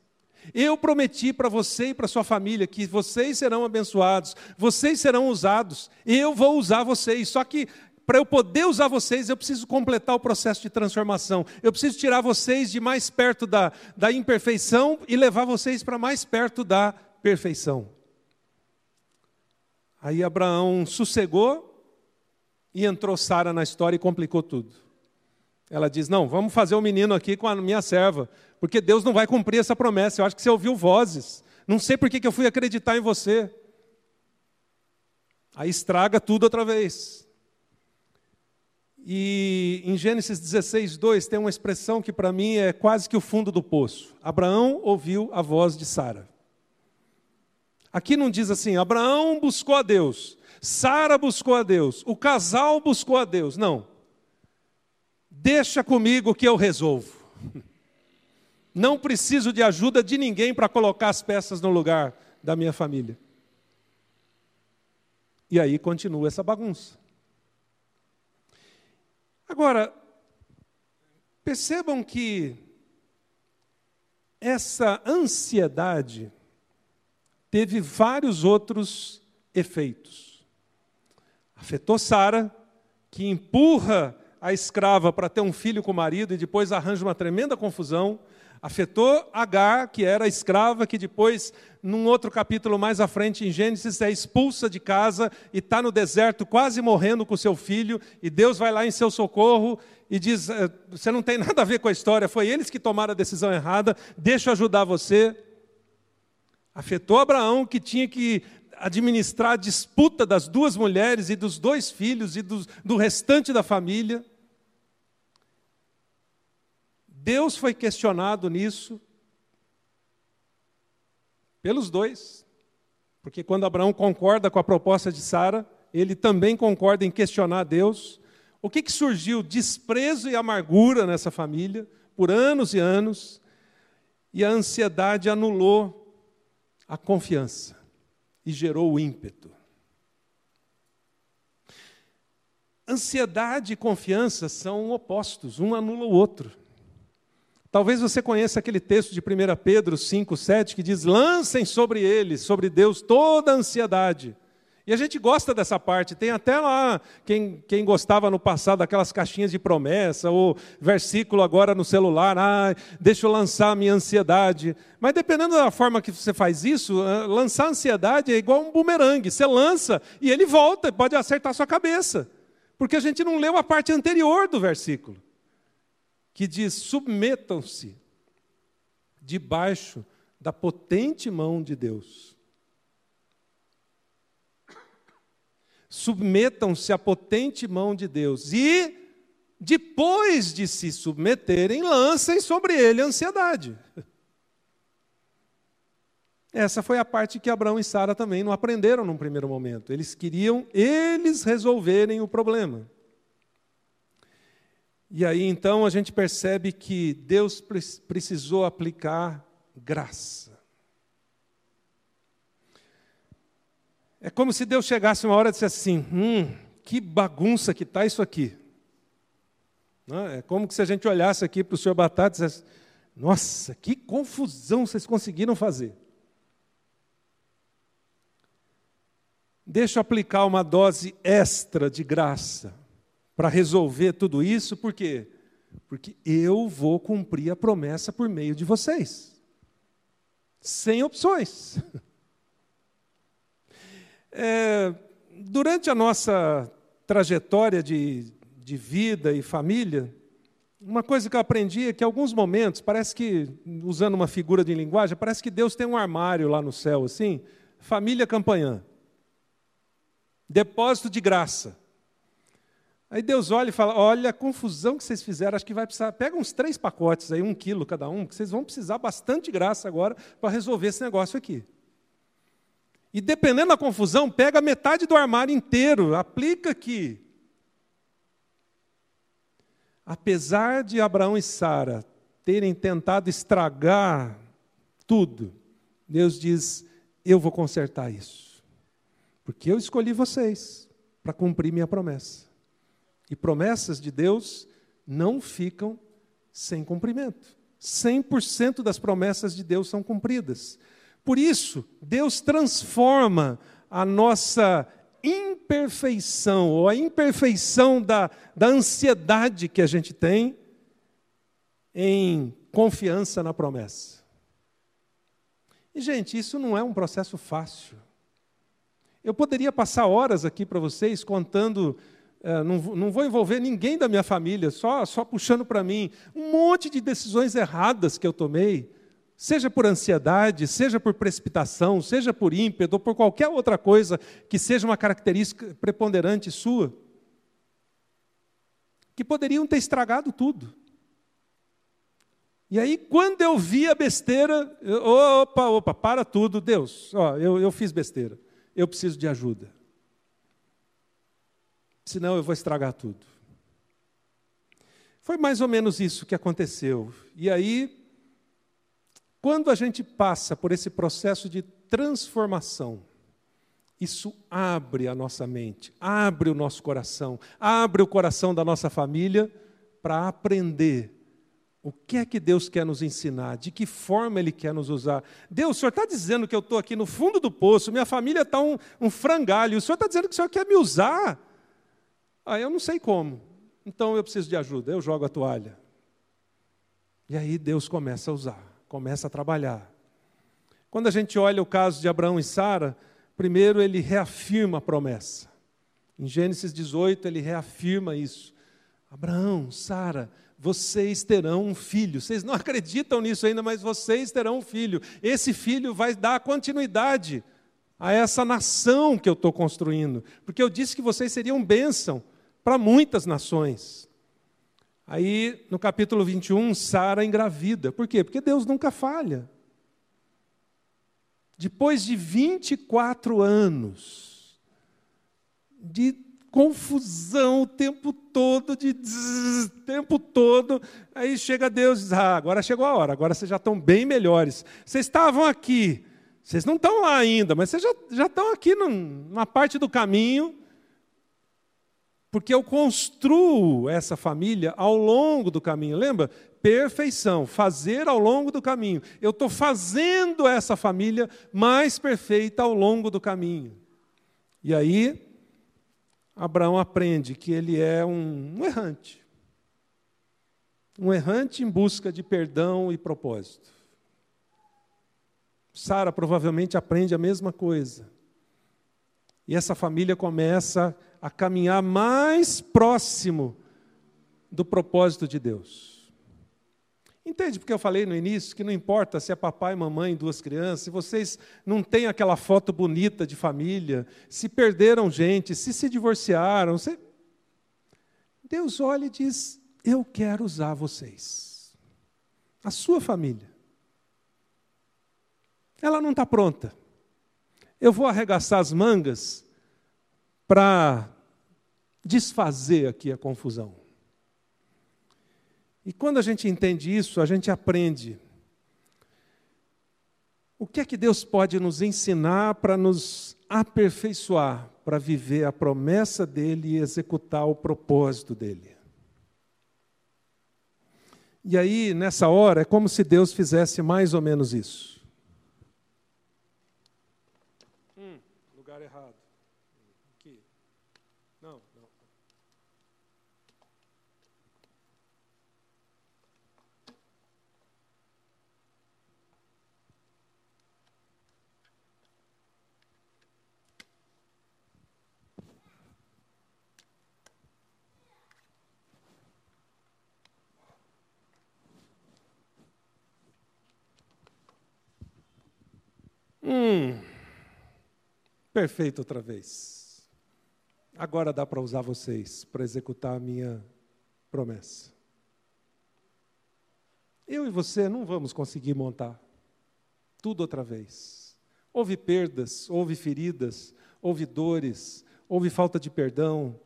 Eu prometi para você e para sua família que vocês serão abençoados, vocês serão usados, eu vou usar vocês. Só que para eu poder usar vocês, eu preciso completar o processo de transformação. Eu preciso tirar vocês de mais perto da, da imperfeição e levar vocês para mais perto da perfeição. Aí Abraão sossegou e entrou Sara na história e complicou tudo. Ela diz: Não, vamos fazer o um menino aqui com a minha serva porque Deus não vai cumprir essa promessa. Eu acho que você ouviu vozes. Não sei por que eu fui acreditar em você. Aí estraga tudo outra vez. E em Gênesis 16, 2, tem uma expressão que para mim é quase que o fundo do poço. Abraão ouviu a voz de Sara. Aqui não diz assim, Abraão buscou a Deus, Sara buscou a Deus, o casal buscou a Deus. Não. Deixa comigo que eu resolvo. Não preciso de ajuda de ninguém para colocar as peças no lugar da minha família. E aí continua essa bagunça. Agora, percebam que essa ansiedade teve vários outros efeitos. Afetou Sara, que empurra a escrava para ter um filho com o marido e depois arranja uma tremenda confusão afetou Agar, que era escrava, que depois, num outro capítulo mais à frente, em Gênesis, é expulsa de casa e está no deserto, quase morrendo com seu filho, e Deus vai lá em seu socorro e diz: é, Você não tem nada a ver com a história, foi eles que tomaram a decisão errada, deixa eu ajudar você. Afetou Abraão, que tinha que administrar a disputa das duas mulheres e dos dois filhos e do, do restante da família. Deus foi questionado nisso, Pelos dois. Porque quando Abraão concorda com a proposta de Sara, ele também concorda em questionar Deus. O que, que surgiu? Desprezo e amargura nessa família, por anos e anos, e a ansiedade anulou a confiança e gerou o ímpeto. Ansiedade e confiança são opostos, um anula o outro. Talvez você conheça aquele texto de 1 Pedro 5, 7, que diz: lancem sobre eles, sobre Deus, toda a ansiedade. E a gente gosta dessa parte, tem até lá quem, quem gostava no passado daquelas caixinhas de promessa, ou versículo agora no celular, ah, deixa eu lançar a minha ansiedade. Mas dependendo da forma que você faz isso, ah, lançar ansiedade é igual um bumerangue, você lança e ele volta, pode acertar a sua cabeça. Porque a gente não leu a parte anterior do versículo que diz: submetam-se debaixo da potente mão de Deus. Submetam-se à potente mão de Deus e, depois de se submeterem, lancem sobre ele a ansiedade. Essa foi a parte que Abraão e Sara também não aprenderam num primeiro momento. Eles queriam eles resolverem o problema. E aí então a gente percebe que Deus precisou aplicar graça. É como se Deus chegasse uma hora e dissesse assim: hum, que bagunça que está isso aqui. É como se a gente olhasse aqui para o senhor Batata e dissesse: nossa, que confusão vocês conseguiram fazer. Deixa eu aplicar uma dose extra de graça para resolver tudo isso, por quê? Porque eu vou cumprir a promessa por meio de vocês, sem opções. É, durante a nossa trajetória de, de vida e família, uma coisa que eu aprendi é que, em alguns momentos, parece que, usando uma figura de linguagem, parece que Deus tem um armário lá no céu, assim, família campanhã, depósito de graça. Aí Deus olha e fala: Olha a confusão que vocês fizeram, acho que vai precisar. Pega uns três pacotes aí, um quilo cada um, que vocês vão precisar bastante graça agora para resolver esse negócio aqui. E dependendo da confusão, pega metade do armário inteiro, aplica aqui. Apesar de Abraão e Sara terem tentado estragar tudo, Deus diz: Eu vou consertar isso. Porque eu escolhi vocês para cumprir minha promessa. E promessas de Deus não ficam sem cumprimento. 100% das promessas de Deus são cumpridas. Por isso, Deus transforma a nossa imperfeição, ou a imperfeição da, da ansiedade que a gente tem, em confiança na promessa. E, gente, isso não é um processo fácil. Eu poderia passar horas aqui para vocês contando é, não, não, vou envolver ninguém da minha família, só, só puxando para mim um monte de decisões erradas que eu tomei, seja por ansiedade, seja por precipitação, seja por ímpeto, ou por qualquer outra coisa que seja uma característica preponderante sua, que poderiam ter estragado tudo. E aí, quando eu vi a besteira, eu, opa, opa, para tudo, Deus, ó, eu, eu fiz besteira, eu preciso de ajuda senão eu vou estragar tudo. Foi mais ou menos isso que aconteceu. E aí, quando a gente passa por esse processo de transformação, isso abre a nossa mente, abre o nosso coração, abre o coração da nossa família para aprender o que é que Deus quer nos ensinar, de que forma Ele quer nos usar. Deus, o Senhor está dizendo que eu estou aqui no fundo do poço, minha família está um, um frangalho, o Senhor está dizendo que o Senhor quer me usar ah, eu não sei como, então eu preciso de ajuda, eu jogo a toalha. E aí Deus começa a usar, começa a trabalhar. Quando a gente olha o caso de Abraão e Sara, primeiro ele reafirma a promessa. Em Gênesis 18, ele reafirma isso. Abraão, Sara, vocês terão um filho. Vocês não acreditam nisso ainda, mas vocês terão um filho. Esse filho vai dar continuidade a essa nação que eu estou construindo. Porque eu disse que vocês seriam bênção para muitas nações. Aí, no capítulo 21, Sara engravida. Por quê? Porque Deus nunca falha. depois de 24 anos de confusão o tempo todo, de zzz, tempo todo, aí chega Deus e diz: Ah, agora chegou a hora, agora vocês já estão bem melhores. Vocês estavam aqui, vocês não estão lá ainda, mas vocês já, já estão aqui numa parte do caminho, porque eu construo essa família ao longo do caminho. Lembra? Perfeição, fazer ao longo do caminho. Eu estou fazendo essa família mais perfeita ao longo do caminho. E aí, Abraão aprende que ele é um, um errante. Um errante em busca de perdão e propósito. Sara provavelmente aprende a mesma coisa. E essa família começa a caminhar mais próximo do propósito de Deus. Entende porque eu falei no início que não importa se é papai, mamãe, duas crianças, se vocês não têm aquela foto bonita de família, se perderam gente, se se divorciaram, se... Deus olha e diz: Eu quero usar vocês, a sua família. Ela não está pronta. Eu vou arregaçar as mangas para desfazer aqui a confusão. E quando a gente entende isso, a gente aprende o que é que Deus pode nos ensinar para nos aperfeiçoar, para viver a promessa dele e executar o propósito dele. E aí, nessa hora, é como se Deus fizesse mais ou menos isso. Hum, perfeito outra vez. Agora dá para usar vocês para executar a minha promessa. Eu e você não vamos conseguir montar tudo outra vez. Houve perdas, houve feridas, houve dores, houve falta de perdão,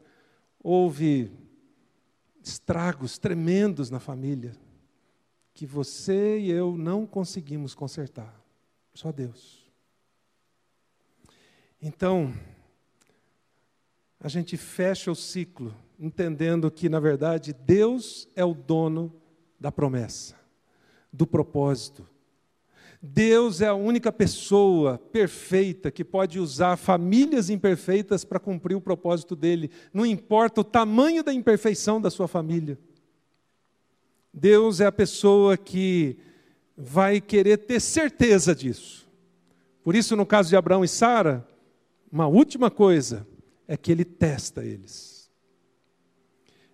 houve estragos tremendos na família que você e eu não conseguimos consertar. Só Deus. Então, a gente fecha o ciclo, entendendo que, na verdade, Deus é o dono da promessa, do propósito. Deus é a única pessoa perfeita que pode usar famílias imperfeitas para cumprir o propósito dele, não importa o tamanho da imperfeição da sua família. Deus é a pessoa que vai querer ter certeza disso. Por isso, no caso de Abraão e Sara, uma última coisa é que ele testa eles.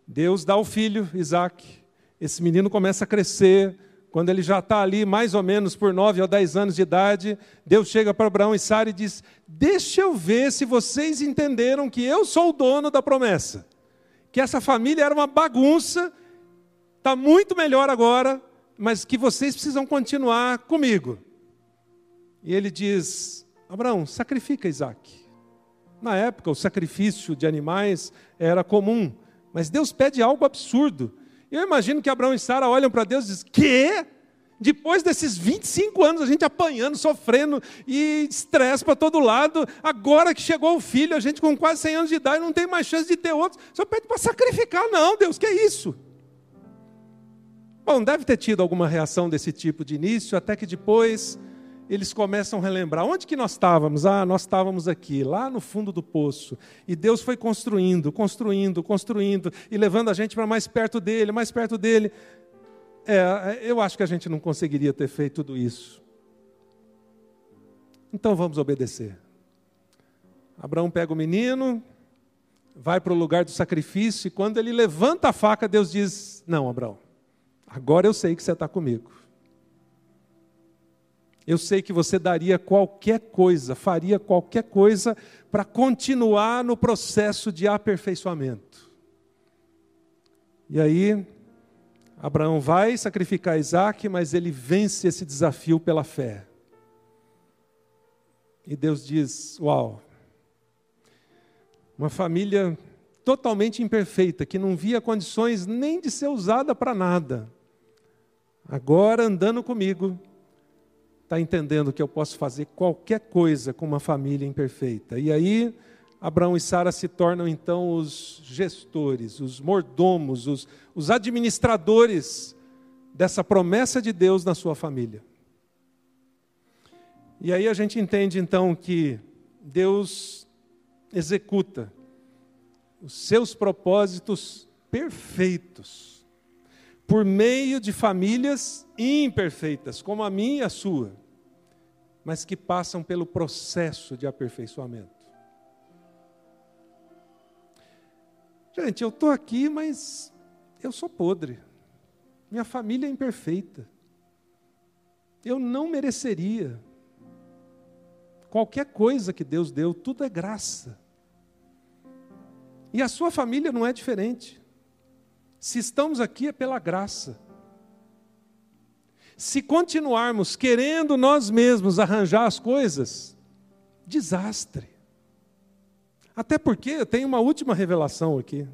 Deus dá o filho, Isaac. Esse menino começa a crescer. Quando ele já está ali, mais ou menos por nove ou dez anos de idade, Deus chega para Abraão e Sara e diz: Deixa eu ver se vocês entenderam que eu sou o dono da promessa. Que essa família era uma bagunça, está muito melhor agora, mas que vocês precisam continuar comigo. E ele diz: Abraão, sacrifica Isaac. Na época, o sacrifício de animais era comum, mas Deus pede algo absurdo. Eu imagino que Abraão e Sara olham para Deus e dizem: Quê? Depois desses 25 anos, a gente apanhando, sofrendo e estresse para todo lado, agora que chegou o filho, a gente com quase 100 anos de idade não tem mais chance de ter outro. Só pede para sacrificar, não, Deus, que é isso? Bom, deve ter tido alguma reação desse tipo de início, até que depois eles começam a relembrar: onde que nós estávamos? Ah, nós estávamos aqui, lá no fundo do poço. E Deus foi construindo, construindo, construindo, e levando a gente para mais perto dele, mais perto dele. É, eu acho que a gente não conseguiria ter feito tudo isso. Então vamos obedecer. Abraão pega o menino, vai para o lugar do sacrifício, e quando ele levanta a faca, Deus diz: Não, Abraão, agora eu sei que você está comigo. Eu sei que você daria qualquer coisa, faria qualquer coisa para continuar no processo de aperfeiçoamento. E aí, Abraão vai sacrificar Isaac, mas ele vence esse desafio pela fé. E Deus diz: Uau, uma família totalmente imperfeita, que não via condições nem de ser usada para nada. Agora, andando comigo, está entendendo que eu posso fazer qualquer coisa com uma família imperfeita. E aí, Abraão e Sara se tornam então os gestores, os mordomos, os, os administradores dessa promessa de Deus na sua família. E aí a gente entende então que Deus executa os seus propósitos perfeitos por meio de famílias imperfeitas, como a minha e a sua, mas que passam pelo processo de aperfeiçoamento. Gente, eu estou aqui, mas eu sou podre. Minha família é imperfeita. Eu não mereceria. Qualquer coisa que Deus deu, tudo é graça. E a sua família não é diferente. Se estamos aqui é pela graça. Se continuarmos querendo nós mesmos arranjar as coisas, desastre. Até porque eu tenho uma última revelação aqui.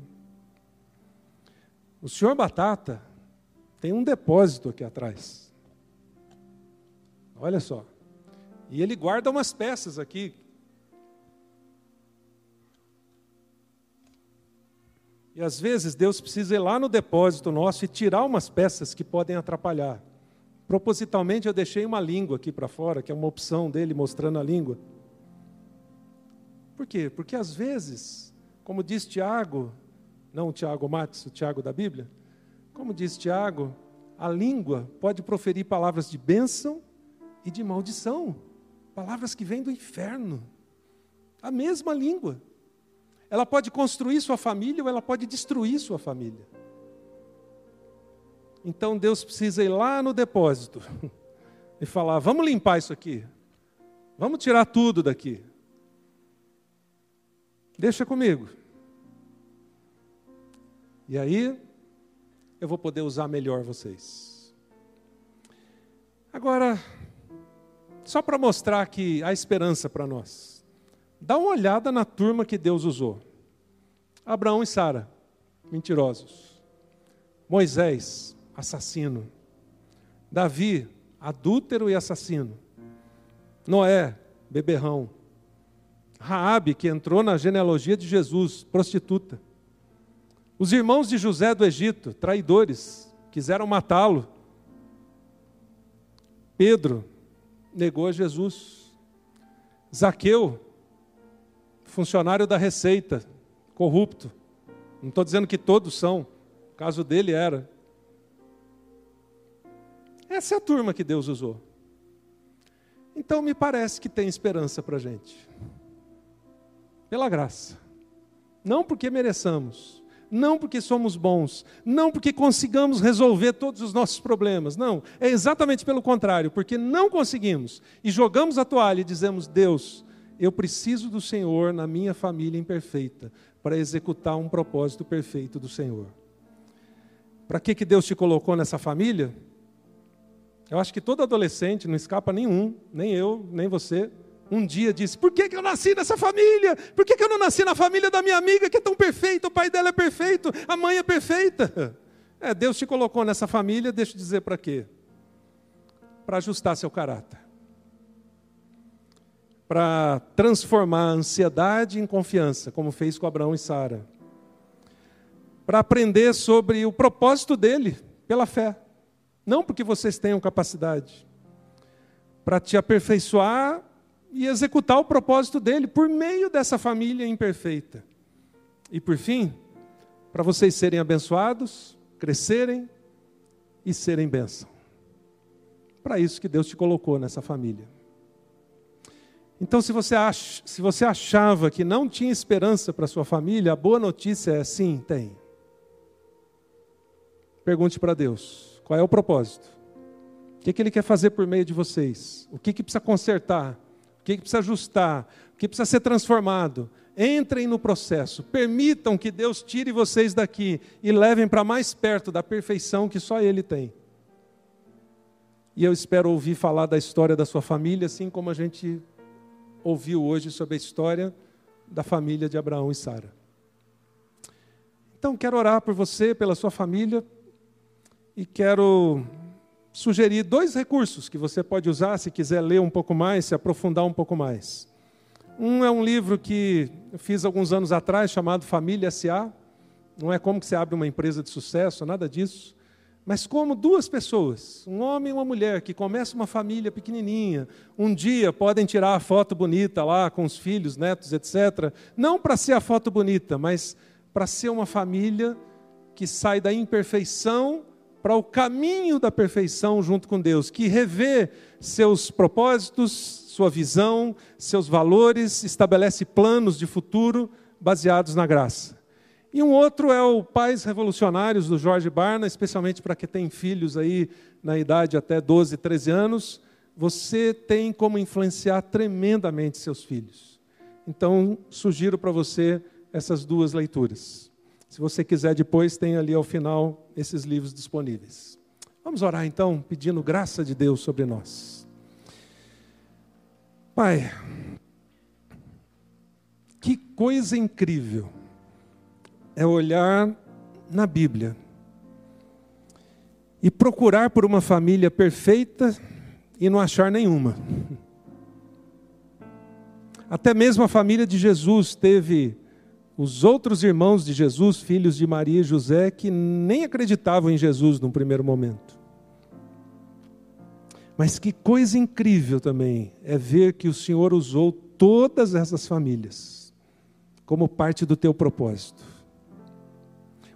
O senhor Batata tem um depósito aqui atrás. Olha só. E ele guarda umas peças aqui. E às vezes Deus precisa ir lá no depósito nosso e tirar umas peças que podem atrapalhar. Propositalmente eu deixei uma língua aqui para fora, que é uma opção dele mostrando a língua. Por quê? Porque às vezes, como diz Tiago, não o Tiago Matos, o Tiago da Bíblia, como diz Tiago, a língua pode proferir palavras de bênção e de maldição, palavras que vêm do inferno. A mesma língua. Ela pode construir sua família ou ela pode destruir sua família. Então Deus precisa ir lá no depósito e falar: vamos limpar isso aqui, vamos tirar tudo daqui. Deixa comigo. E aí, eu vou poder usar melhor vocês. Agora, só para mostrar que há esperança para nós, dá uma olhada na turma que Deus usou: Abraão e Sara, mentirosos. Moisés, assassino. Davi, adúltero e assassino. Noé, beberrão. Raabe, que entrou na genealogia de Jesus, prostituta. Os irmãos de José do Egito, traidores, quiseram matá-lo. Pedro negou a Jesus. Zaqueu, funcionário da Receita, corrupto. Não estou dizendo que todos são, o caso dele era. Essa é a turma que Deus usou. Então me parece que tem esperança para a gente pela graça. Não porque mereçamos, não porque somos bons, não porque consigamos resolver todos os nossos problemas, não, é exatamente pelo contrário, porque não conseguimos e jogamos a toalha e dizemos: Deus, eu preciso do Senhor na minha família imperfeita para executar um propósito perfeito do Senhor. Para que, que Deus te colocou nessa família? Eu acho que todo adolescente, não escapa nenhum, nem eu, nem você, um dia disse: Por que, que eu nasci nessa família? Por que, que eu não nasci na família da minha amiga que é tão perfeita? O pai dela é perfeito, a mãe é perfeita. É, Deus te colocou nessa família, deixa eu dizer para quê? Para ajustar seu caráter. Para transformar a ansiedade em confiança, como fez com Abraão e Sara. Para aprender sobre o propósito dele pela fé. Não porque vocês tenham capacidade. Para te aperfeiçoar e executar o propósito dele por meio dessa família imperfeita. E por fim, para vocês serem abençoados, crescerem e serem bênção. Para isso que Deus te colocou nessa família. Então, se você, ach, se você achava que não tinha esperança para sua família, a boa notícia é sim, tem. Pergunte para Deus: qual é o propósito? O que, que Ele quer fazer por meio de vocês? O que, que precisa consertar? o que precisa ajustar, o que precisa ser transformado. Entrem no processo, permitam que Deus tire vocês daqui e levem para mais perto da perfeição que só Ele tem. E eu espero ouvir falar da história da sua família, assim como a gente ouviu hoje sobre a história da família de Abraão e Sara. Então, quero orar por você, pela sua família, e quero sugerir dois recursos que você pode usar se quiser ler um pouco mais, se aprofundar um pouco mais. Um é um livro que eu fiz alguns anos atrás, chamado Família S.A. Não é como que você abre uma empresa de sucesso, nada disso. Mas como duas pessoas, um homem e uma mulher, que começam uma família pequenininha, um dia podem tirar a foto bonita lá com os filhos, netos, etc. Não para ser a foto bonita, mas para ser uma família que sai da imperfeição para o caminho da perfeição junto com Deus, que revê seus propósitos, sua visão, seus valores, estabelece planos de futuro baseados na graça. E um outro é o Pais Revolucionários do Jorge Barna, especialmente para quem tem filhos aí na idade até 12, 13 anos. Você tem como influenciar tremendamente seus filhos. Então, sugiro para você essas duas leituras. Se você quiser depois, tem ali ao final esses livros disponíveis. Vamos orar então, pedindo graça de Deus sobre nós. Pai, que coisa incrível é olhar na Bíblia e procurar por uma família perfeita e não achar nenhuma. Até mesmo a família de Jesus teve os outros irmãos de Jesus, filhos de Maria e José, que nem acreditavam em Jesus num primeiro momento. Mas que coisa incrível também é ver que o Senhor usou todas essas famílias como parte do teu propósito.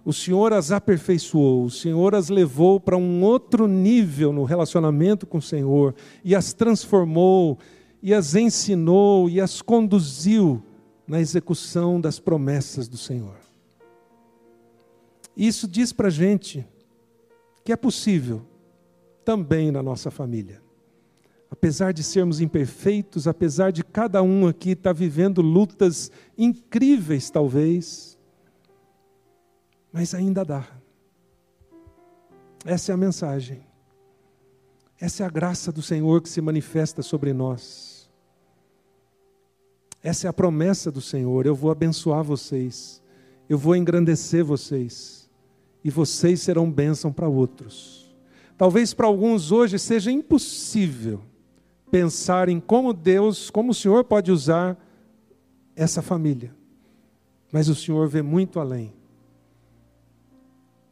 O Senhor as aperfeiçoou, o Senhor as levou para um outro nível no relacionamento com o Senhor e as transformou, e as ensinou e as conduziu na execução das promessas do Senhor. Isso diz para a gente que é possível também na nossa família. Apesar de sermos imperfeitos, apesar de cada um aqui estar vivendo lutas incríveis, talvez, mas ainda dá. Essa é a mensagem. Essa é a graça do Senhor que se manifesta sobre nós. Essa é a promessa do Senhor. Eu vou abençoar vocês. Eu vou engrandecer vocês. E vocês serão bênção para outros. Talvez para alguns hoje seja impossível pensar em como Deus, como o Senhor pode usar essa família. Mas o Senhor vê muito além.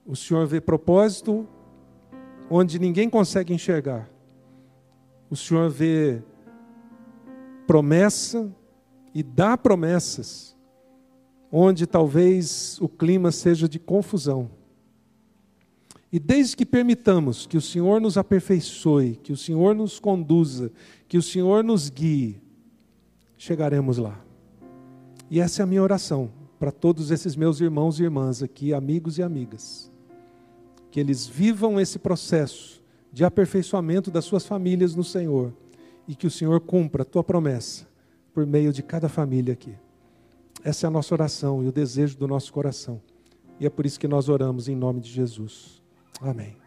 O Senhor vê propósito onde ninguém consegue enxergar. O Senhor vê promessa e dá promessas onde talvez o clima seja de confusão. E desde que permitamos que o Senhor nos aperfeiçoe, que o Senhor nos conduza, que o Senhor nos guie, chegaremos lá. E essa é a minha oração para todos esses meus irmãos e irmãs aqui, amigos e amigas que eles vivam esse processo de aperfeiçoamento das suas famílias no Senhor e que o Senhor cumpra a tua promessa por meio de cada família aqui. Essa é a nossa oração e o desejo do nosso coração. E é por isso que nós oramos em nome de Jesus. Amém.